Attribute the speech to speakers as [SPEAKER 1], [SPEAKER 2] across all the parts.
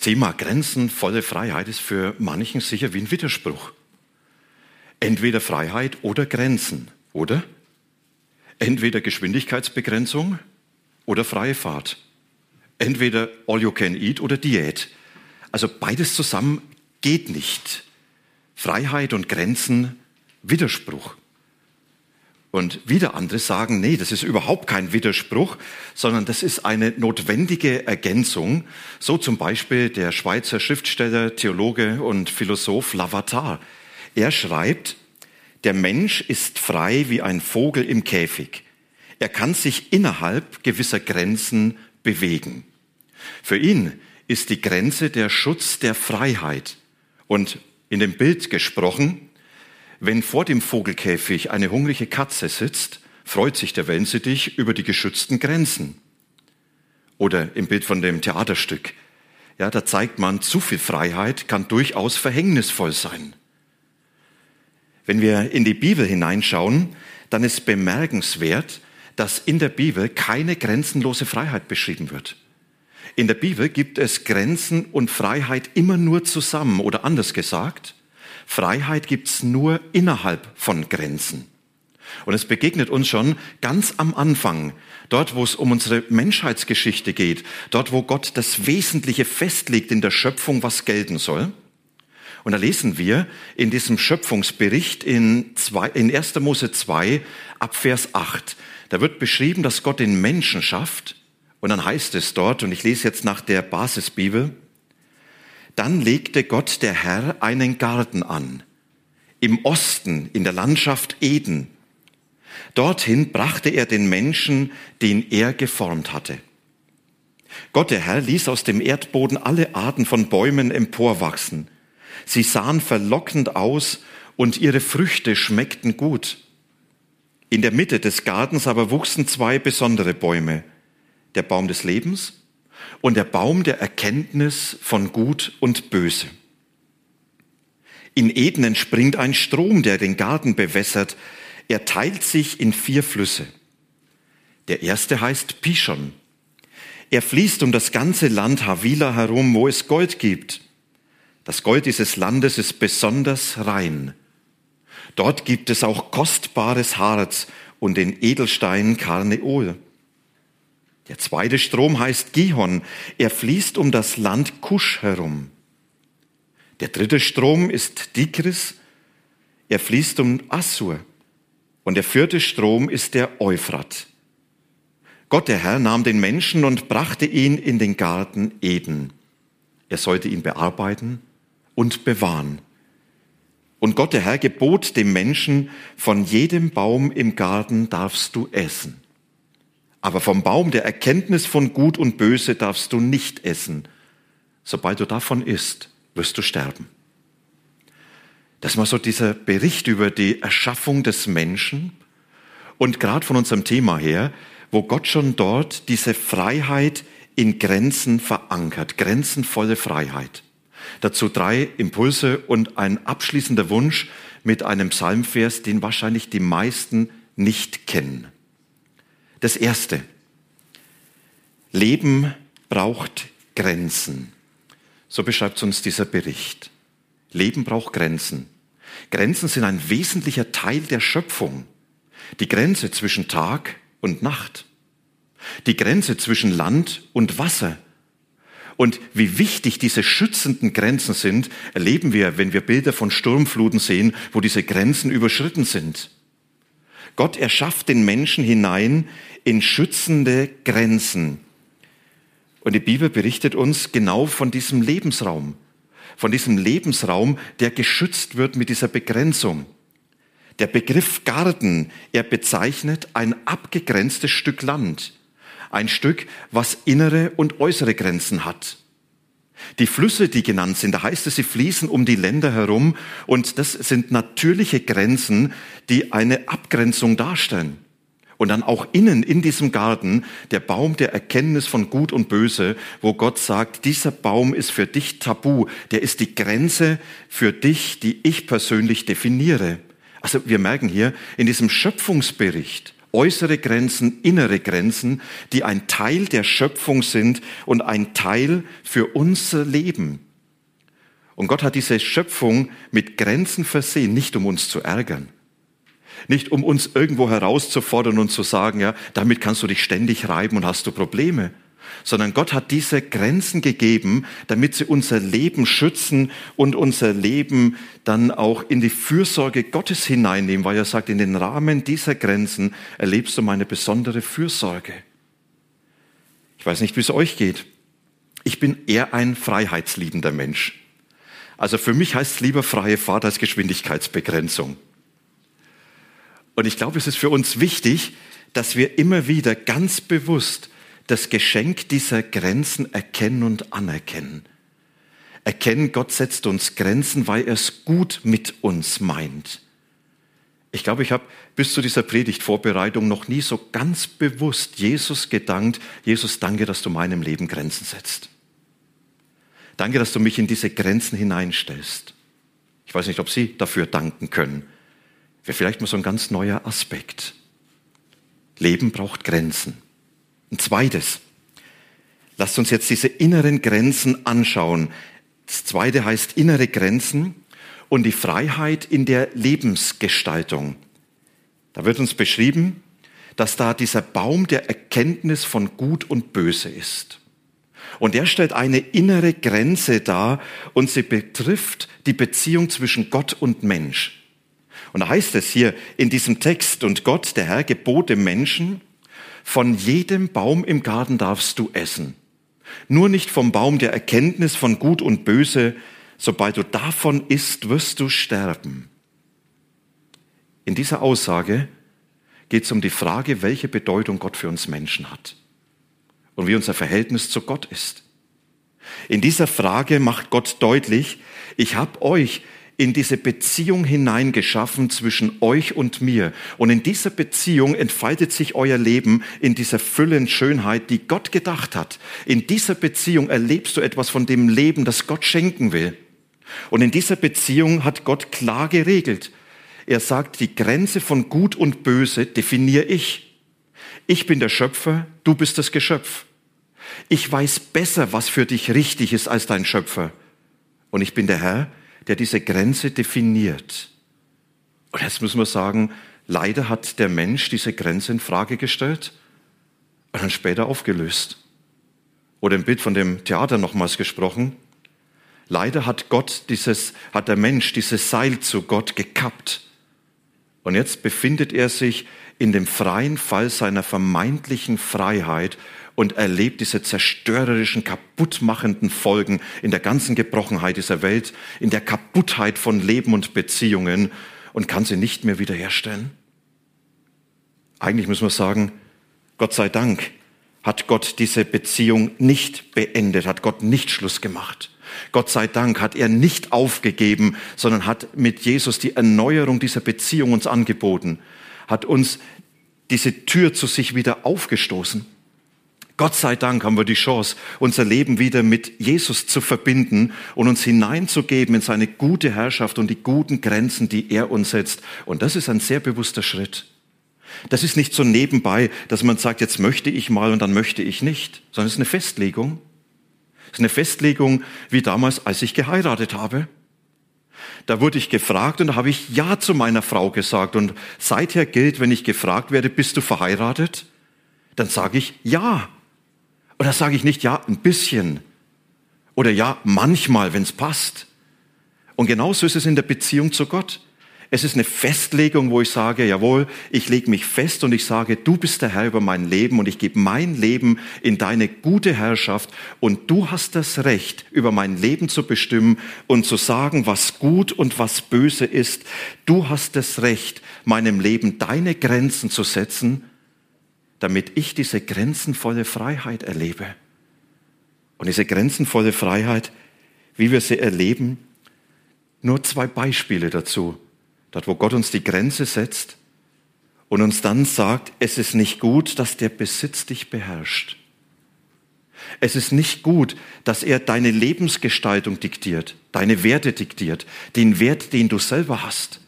[SPEAKER 1] Thema grenzenvolle Freiheit ist für manchen sicher wie ein Widerspruch. Entweder Freiheit oder Grenzen, oder? Entweder Geschwindigkeitsbegrenzung oder freie Fahrt. Entweder all you can eat oder Diät. Also beides zusammen geht nicht. Freiheit und Grenzen, Widerspruch. Und wieder andere sagen, nee, das ist überhaupt kein Widerspruch, sondern das ist eine notwendige Ergänzung. So zum Beispiel der Schweizer Schriftsteller, Theologe und Philosoph Lavatar. Er schreibt, der Mensch ist frei wie ein Vogel im Käfig. Er kann sich innerhalb gewisser Grenzen bewegen. Für ihn ist die Grenze der Schutz der Freiheit. Und in dem Bild gesprochen, wenn vor dem Vogelkäfig eine hungrige Katze sitzt, freut sich der Wellensittich über die geschützten Grenzen. Oder im Bild von dem Theaterstück. Ja, da zeigt man, zu viel Freiheit kann durchaus verhängnisvoll sein. Wenn wir in die Bibel hineinschauen, dann ist bemerkenswert, dass in der Bibel keine grenzenlose Freiheit beschrieben wird. In der Bibel gibt es Grenzen und Freiheit immer nur zusammen oder anders gesagt, Freiheit gibt's nur innerhalb von Grenzen. Und es begegnet uns schon ganz am Anfang, dort wo es um unsere Menschheitsgeschichte geht, dort wo Gott das Wesentliche festlegt in der Schöpfung, was gelten soll. Und da lesen wir in diesem Schöpfungsbericht in, zwei, in 1. Mose 2 ab Vers 8. Da wird beschrieben, dass Gott den Menschen schafft. Und dann heißt es dort, und ich lese jetzt nach der Basisbibel, dann legte Gott der Herr einen Garten an, im Osten, in der Landschaft Eden. Dorthin brachte er den Menschen, den er geformt hatte. Gott der Herr ließ aus dem Erdboden alle Arten von Bäumen emporwachsen. Sie sahen verlockend aus und ihre Früchte schmeckten gut. In der Mitte des Gartens aber wuchsen zwei besondere Bäume, der Baum des Lebens und der Baum der Erkenntnis von Gut und Böse. In Eden entspringt ein Strom, der den Garten bewässert. Er teilt sich in vier Flüsse. Der erste heißt Pishon. Er fließt um das ganze Land Havila herum, wo es Gold gibt. Das Gold dieses Landes ist besonders rein. Dort gibt es auch kostbares Harz und den Edelstein Karneol. Der zweite Strom heißt Gihon. Er fließt um das Land Kusch herum. Der dritte Strom ist Tigris. Er fließt um Assur. Und der vierte Strom ist der Euphrat. Gott, der Herr, nahm den Menschen und brachte ihn in den Garten Eden. Er sollte ihn bearbeiten und bewahren. Und Gott, der Herr, gebot dem Menschen, von jedem Baum im Garten darfst du essen. Aber vom Baum der Erkenntnis von Gut und Böse darfst du nicht essen. Sobald du davon isst, wirst du sterben. Das war so dieser Bericht über die Erschaffung des Menschen und gerade von unserem Thema her, wo Gott schon dort diese Freiheit in Grenzen verankert, grenzenvolle Freiheit. Dazu drei Impulse und ein abschließender Wunsch mit einem Psalmvers, den wahrscheinlich die meisten nicht kennen. Das Erste. Leben braucht Grenzen. So beschreibt uns dieser Bericht. Leben braucht Grenzen. Grenzen sind ein wesentlicher Teil der Schöpfung. Die Grenze zwischen Tag und Nacht. Die Grenze zwischen Land und Wasser. Und wie wichtig diese schützenden Grenzen sind, erleben wir, wenn wir Bilder von Sturmfluten sehen, wo diese Grenzen überschritten sind. Gott erschafft den Menschen hinein in schützende Grenzen. Und die Bibel berichtet uns genau von diesem Lebensraum, von diesem Lebensraum, der geschützt wird mit dieser Begrenzung. Der Begriff Garten, er bezeichnet ein abgegrenztes Stück Land, ein Stück, was innere und äußere Grenzen hat. Die Flüsse, die genannt sind, da heißt es, sie fließen um die Länder herum und das sind natürliche Grenzen, die eine Abgrenzung darstellen. Und dann auch innen in diesem Garten der Baum der Erkenntnis von Gut und Böse, wo Gott sagt, dieser Baum ist für dich tabu, der ist die Grenze für dich, die ich persönlich definiere. Also wir merken hier in diesem Schöpfungsbericht, äußere Grenzen, innere Grenzen, die ein Teil der Schöpfung sind und ein Teil für unser Leben. Und Gott hat diese Schöpfung mit Grenzen versehen, nicht um uns zu ärgern, nicht um uns irgendwo herauszufordern und zu sagen, ja, damit kannst du dich ständig reiben und hast du Probleme, sondern Gott hat diese Grenzen gegeben, damit sie unser Leben schützen und unser Leben dann auch in die Fürsorge Gottes hineinnehmen, weil er sagt, in den Rahmen dieser Grenzen erlebst du meine besondere Fürsorge. Ich weiß nicht, wie es euch geht. Ich bin eher ein freiheitsliebender Mensch. Also für mich heißt es lieber freie Fahrt als Geschwindigkeitsbegrenzung. Und ich glaube, es ist für uns wichtig, dass wir immer wieder ganz bewusst das Geschenk dieser Grenzen erkennen und anerkennen. Erkennen, Gott setzt uns Grenzen, weil er es gut mit uns meint. Ich glaube, ich habe bis zu dieser Predigtvorbereitung noch nie so ganz bewusst Jesus gedankt, Jesus, danke, dass du meinem Leben Grenzen setzt. Danke, dass du mich in diese Grenzen hineinstellst. Ich weiß nicht, ob Sie dafür danken können. Wäre vielleicht mal so ein ganz neuer Aspekt. Leben braucht Grenzen. Ein zweites. Lasst uns jetzt diese inneren Grenzen anschauen. Das zweite heißt innere Grenzen und die Freiheit in der Lebensgestaltung. Da wird uns beschrieben, dass da dieser Baum der Erkenntnis von Gut und Böse ist. Und er stellt eine innere Grenze dar und sie betrifft die Beziehung zwischen Gott und Mensch. Und da heißt es hier in diesem Text, und Gott, der Herr, gebot dem Menschen, von jedem Baum im Garten darfst du essen. Nur nicht vom Baum der Erkenntnis von Gut und Böse. Sobald du davon isst, wirst du sterben. In dieser Aussage geht es um die Frage, welche Bedeutung Gott für uns Menschen hat und wie unser Verhältnis zu Gott ist. In dieser Frage macht Gott deutlich, ich habe euch in diese Beziehung hineingeschaffen zwischen euch und mir. Und in dieser Beziehung entfaltet sich euer Leben in dieser Fülle und Schönheit, die Gott gedacht hat. In dieser Beziehung erlebst du etwas von dem Leben, das Gott schenken will. Und in dieser Beziehung hat Gott klar geregelt. Er sagt, die Grenze von Gut und Böse definiere ich. Ich bin der Schöpfer, du bist das Geschöpf. Ich weiß besser, was für dich richtig ist als dein Schöpfer. Und ich bin der Herr, der diese Grenze definiert. Und jetzt müssen wir sagen, leider hat der Mensch diese Grenze in Frage gestellt und dann später aufgelöst. Oder im Bild von dem Theater nochmals gesprochen. Leider hat Gott dieses, hat der Mensch dieses Seil zu Gott gekappt. Und jetzt befindet er sich in dem freien Fall seiner vermeintlichen Freiheit und erlebt diese zerstörerischen, kaputtmachenden Folgen in der ganzen Gebrochenheit dieser Welt, in der Kaputtheit von Leben und Beziehungen und kann sie nicht mehr wiederherstellen? Eigentlich muss man sagen, Gott sei Dank hat Gott diese Beziehung nicht beendet, hat Gott nicht Schluss gemacht. Gott sei Dank hat er nicht aufgegeben, sondern hat mit Jesus die Erneuerung dieser Beziehung uns angeboten, hat uns diese Tür zu sich wieder aufgestoßen. Gott sei Dank haben wir die Chance, unser Leben wieder mit Jesus zu verbinden und uns hineinzugeben in seine gute Herrschaft und die guten Grenzen, die er uns setzt. Und das ist ein sehr bewusster Schritt. Das ist nicht so nebenbei, dass man sagt, jetzt möchte ich mal und dann möchte ich nicht, sondern es ist eine Festlegung. Es ist eine Festlegung wie damals, als ich geheiratet habe. Da wurde ich gefragt und da habe ich Ja zu meiner Frau gesagt. Und seither gilt, wenn ich gefragt werde, bist du verheiratet? Dann sage ich Ja. Und da sage ich nicht, ja, ein bisschen. Oder ja, manchmal, wenn es passt. Und genauso ist es in der Beziehung zu Gott. Es ist eine Festlegung, wo ich sage, jawohl, ich lege mich fest und ich sage, du bist der Herr über mein Leben und ich gebe mein Leben in deine gute Herrschaft und du hast das Recht, über mein Leben zu bestimmen und zu sagen, was gut und was böse ist. Du hast das Recht, meinem Leben deine Grenzen zu setzen damit ich diese grenzenvolle Freiheit erlebe. Und diese grenzenvolle Freiheit, wie wir sie erleben. Nur zwei Beispiele dazu. Dort, wo Gott uns die Grenze setzt und uns dann sagt, es ist nicht gut, dass der Besitz dich beherrscht. Es ist nicht gut, dass er deine Lebensgestaltung diktiert, deine Werte diktiert, den Wert, den du selber hast.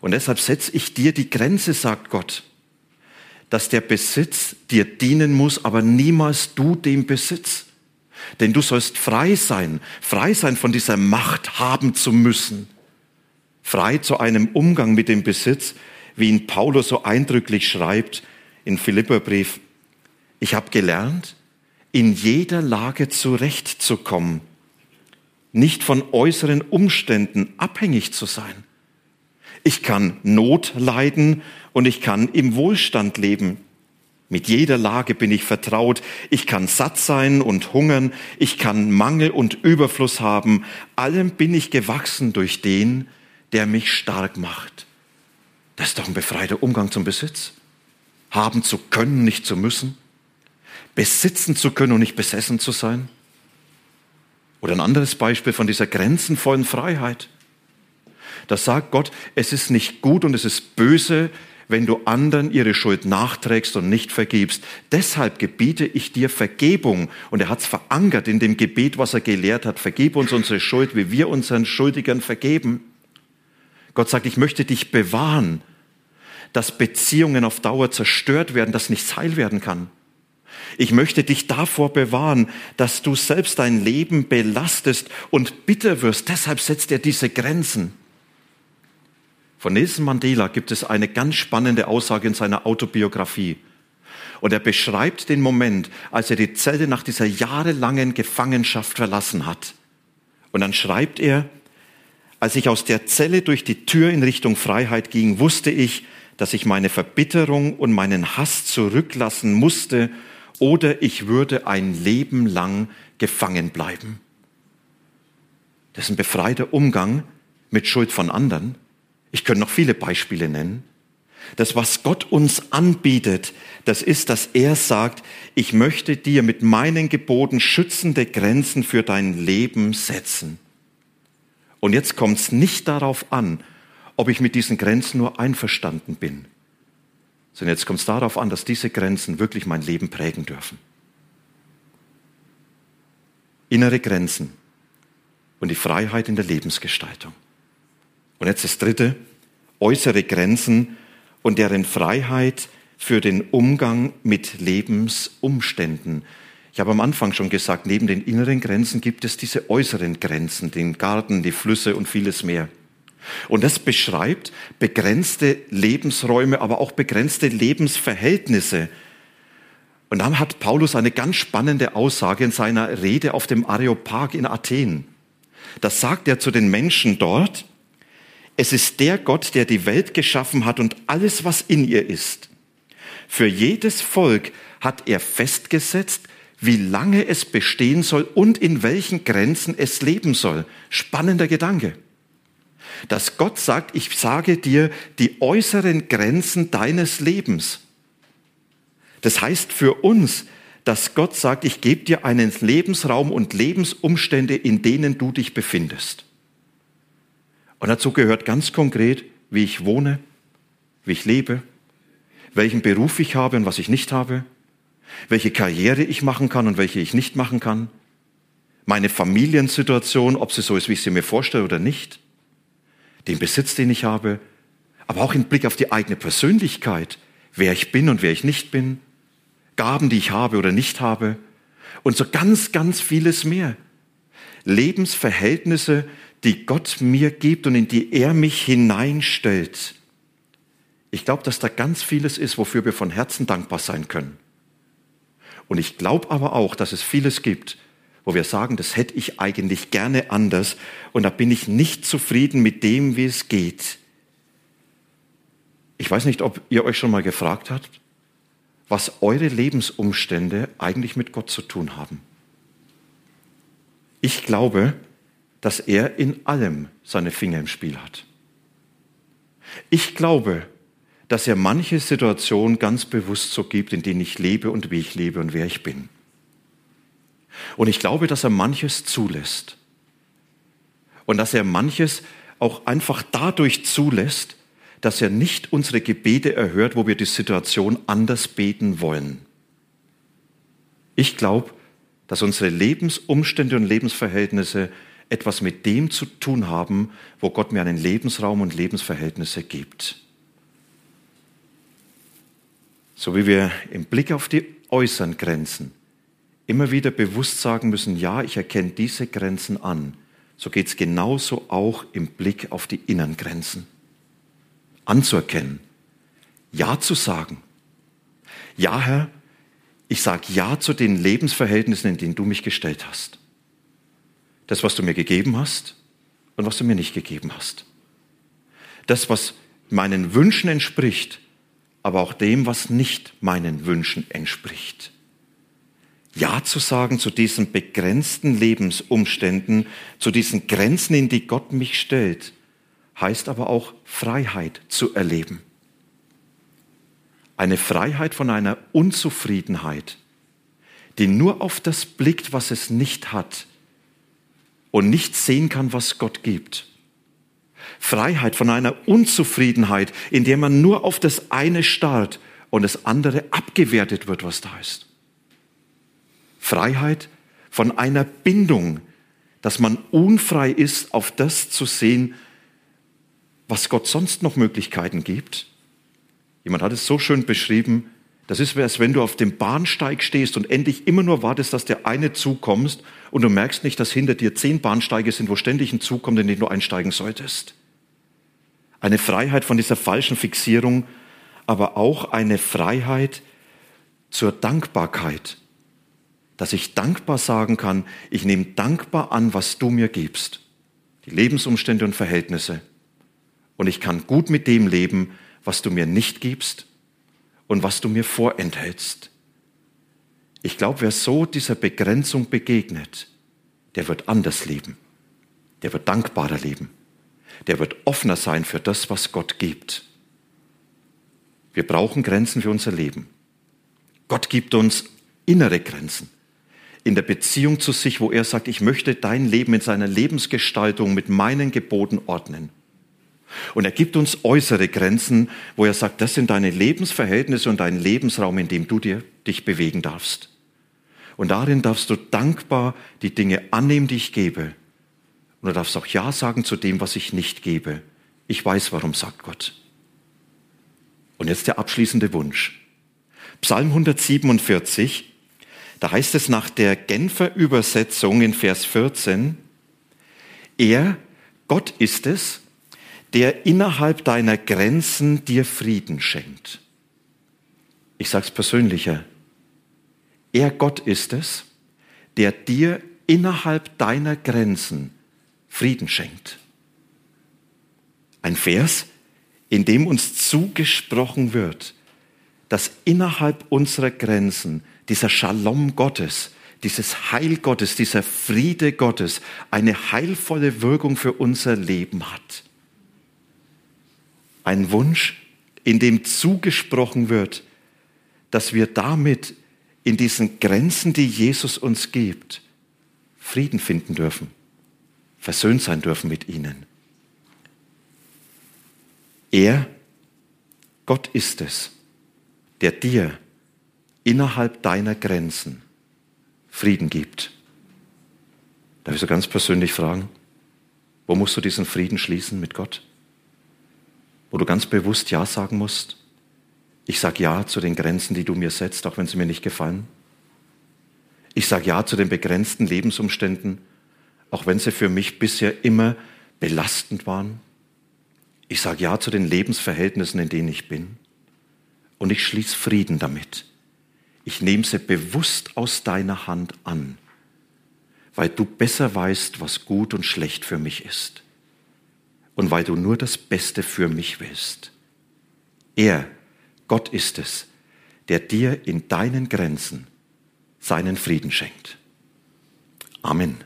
[SPEAKER 1] Und deshalb setze ich dir die Grenze, sagt Gott, dass der Besitz dir dienen muss, aber niemals du dem Besitz. Denn du sollst frei sein, frei sein von dieser Macht haben zu müssen, frei zu einem Umgang mit dem Besitz, wie ihn Paulus so eindrücklich schreibt in Philipperbrief. Ich habe gelernt, in jeder Lage zurechtzukommen, nicht von äußeren Umständen abhängig zu sein. Ich kann Not leiden und ich kann im Wohlstand leben. Mit jeder Lage bin ich vertraut. Ich kann satt sein und hungern. Ich kann Mangel und Überfluss haben. Allem bin ich gewachsen durch den, der mich stark macht. Das ist doch ein befreiter Umgang zum Besitz. Haben zu können, nicht zu müssen. Besitzen zu können und nicht besessen zu sein. Oder ein anderes Beispiel von dieser grenzenvollen Freiheit. Da sagt Gott, es ist nicht gut und es ist böse, wenn du anderen ihre Schuld nachträgst und nicht vergibst. Deshalb gebiete ich dir Vergebung. Und er hat es verankert in dem Gebet, was er gelehrt hat. Vergib uns unsere Schuld, wie wir unseren Schuldigern vergeben. Gott sagt, ich möchte dich bewahren, dass Beziehungen auf Dauer zerstört werden, dass nichts heil werden kann. Ich möchte dich davor bewahren, dass du selbst dein Leben belastest und bitter wirst. Deshalb setzt er diese Grenzen. Von Nelson Mandela gibt es eine ganz spannende Aussage in seiner Autobiografie. Und er beschreibt den Moment, als er die Zelle nach dieser jahrelangen Gefangenschaft verlassen hat. Und dann schreibt er, als ich aus der Zelle durch die Tür in Richtung Freiheit ging, wusste ich, dass ich meine Verbitterung und meinen Hass zurücklassen musste oder ich würde ein Leben lang gefangen bleiben. Das ist ein befreiter Umgang mit Schuld von anderen. Ich könnte noch viele Beispiele nennen. Das, was Gott uns anbietet, das ist, dass er sagt, ich möchte dir mit meinen Geboten schützende Grenzen für dein Leben setzen. Und jetzt kommt es nicht darauf an, ob ich mit diesen Grenzen nur einverstanden bin, sondern jetzt kommt es darauf an, dass diese Grenzen wirklich mein Leben prägen dürfen. Innere Grenzen und die Freiheit in der Lebensgestaltung. Und jetzt das Dritte, äußere Grenzen und deren Freiheit für den Umgang mit Lebensumständen. Ich habe am Anfang schon gesagt, neben den inneren Grenzen gibt es diese äußeren Grenzen, den Garten, die Flüsse und vieles mehr. Und das beschreibt begrenzte Lebensräume, aber auch begrenzte Lebensverhältnisse. Und dann hat Paulus eine ganz spannende Aussage in seiner Rede auf dem Areopag in Athen. Das sagt er zu den Menschen dort. Es ist der Gott, der die Welt geschaffen hat und alles, was in ihr ist. Für jedes Volk hat er festgesetzt, wie lange es bestehen soll und in welchen Grenzen es leben soll. Spannender Gedanke. Dass Gott sagt, ich sage dir die äußeren Grenzen deines Lebens. Das heißt für uns, dass Gott sagt, ich gebe dir einen Lebensraum und Lebensumstände, in denen du dich befindest. Und dazu gehört ganz konkret, wie ich wohne, wie ich lebe, welchen Beruf ich habe und was ich nicht habe, welche Karriere ich machen kann und welche ich nicht machen kann, meine Familiensituation, ob sie so ist, wie ich sie mir vorstelle oder nicht, den Besitz, den ich habe, aber auch im Blick auf die eigene Persönlichkeit, wer ich bin und wer ich nicht bin, Gaben, die ich habe oder nicht habe und so ganz, ganz vieles mehr. Lebensverhältnisse, die Gott mir gibt und in die er mich hineinstellt. Ich glaube, dass da ganz vieles ist, wofür wir von Herzen dankbar sein können. Und ich glaube aber auch, dass es vieles gibt, wo wir sagen, das hätte ich eigentlich gerne anders und da bin ich nicht zufrieden mit dem, wie es geht. Ich weiß nicht, ob ihr euch schon mal gefragt habt, was eure Lebensumstände eigentlich mit Gott zu tun haben. Ich glaube, dass er in allem seine Finger im Spiel hat. Ich glaube, dass er manche Situationen ganz bewusst so gibt, in denen ich lebe und wie ich lebe und wer ich bin. Und ich glaube, dass er manches zulässt, Und dass er manches auch einfach dadurch zulässt, dass er nicht unsere Gebete erhört, wo wir die Situation anders beten wollen. Ich glaube, dass unsere Lebensumstände und Lebensverhältnisse etwas mit dem zu tun haben, wo Gott mir einen Lebensraum und Lebensverhältnisse gibt. So wie wir im Blick auf die äußeren Grenzen immer wieder bewusst sagen müssen, ja, ich erkenne diese Grenzen an, so geht es genauso auch im Blick auf die inneren Grenzen. Anzuerkennen, ja zu sagen. Ja, Herr, ich sage ja zu den Lebensverhältnissen, in denen du mich gestellt hast. Das, was du mir gegeben hast und was du mir nicht gegeben hast. Das, was meinen Wünschen entspricht, aber auch dem, was nicht meinen Wünschen entspricht. Ja zu sagen zu diesen begrenzten Lebensumständen, zu diesen Grenzen, in die Gott mich stellt, heißt aber auch Freiheit zu erleben. Eine Freiheit von einer Unzufriedenheit, die nur auf das blickt, was es nicht hat und nicht sehen kann, was Gott gibt. Freiheit von einer Unzufriedenheit, in der man nur auf das eine starrt und das andere abgewertet wird, was da ist. Freiheit von einer Bindung, dass man unfrei ist, auf das zu sehen, was Gott sonst noch Möglichkeiten gibt Jemand hat es so schön beschrieben, das ist, als wenn du auf dem Bahnsteig stehst und endlich immer nur wartest, dass der eine Zug kommt und du merkst nicht, dass hinter dir zehn Bahnsteige sind, wo ständig ein Zug kommt, in den du einsteigen solltest. Eine Freiheit von dieser falschen Fixierung, aber auch eine Freiheit zur Dankbarkeit, dass ich dankbar sagen kann, ich nehme dankbar an, was du mir gibst, die Lebensumstände und Verhältnisse. Und ich kann gut mit dem leben, was du mir nicht gibst und was du mir vorenthältst. Ich glaube, wer so dieser Begrenzung begegnet, der wird anders leben. Der wird dankbarer leben. Der wird offener sein für das, was Gott gibt. Wir brauchen Grenzen für unser Leben. Gott gibt uns innere Grenzen in der Beziehung zu sich, wo er sagt, ich möchte dein Leben in seiner Lebensgestaltung mit meinen Geboten ordnen. Und er gibt uns äußere Grenzen, wo er sagt, das sind deine Lebensverhältnisse und dein Lebensraum, in dem du dir, dich bewegen darfst. Und darin darfst du dankbar die Dinge annehmen, die ich gebe. Und du darfst auch Ja sagen zu dem, was ich nicht gebe. Ich weiß, warum, sagt Gott. Und jetzt der abschließende Wunsch. Psalm 147, da heißt es nach der Genfer Übersetzung in Vers 14, er, Gott ist es, der innerhalb deiner Grenzen dir Frieden schenkt. Ich sage es persönlicher. Er Gott ist es, der dir innerhalb deiner Grenzen Frieden schenkt. Ein Vers, in dem uns zugesprochen wird, dass innerhalb unserer Grenzen dieser Shalom Gottes, dieses Heil Gottes, dieser Friede Gottes eine heilvolle Wirkung für unser Leben hat. Ein Wunsch, in dem zugesprochen wird, dass wir damit in diesen Grenzen, die Jesus uns gibt, Frieden finden dürfen, versöhnt sein dürfen mit ihnen. Er, Gott ist es, der dir innerhalb deiner Grenzen Frieden gibt. Darf ich so ganz persönlich fragen, wo musst du diesen Frieden schließen mit Gott? Wo du ganz bewusst Ja sagen musst. Ich sage Ja zu den Grenzen, die du mir setzt, auch wenn sie mir nicht gefallen. Ich sage Ja zu den begrenzten Lebensumständen, auch wenn sie für mich bisher immer belastend waren. Ich sage Ja zu den Lebensverhältnissen, in denen ich bin. Und ich schließe Frieden damit. Ich nehme sie bewusst aus deiner Hand an, weil du besser weißt, was gut und schlecht für mich ist und weil du nur das Beste für mich willst. Er, Gott ist es, der dir in deinen Grenzen seinen Frieden schenkt. Amen.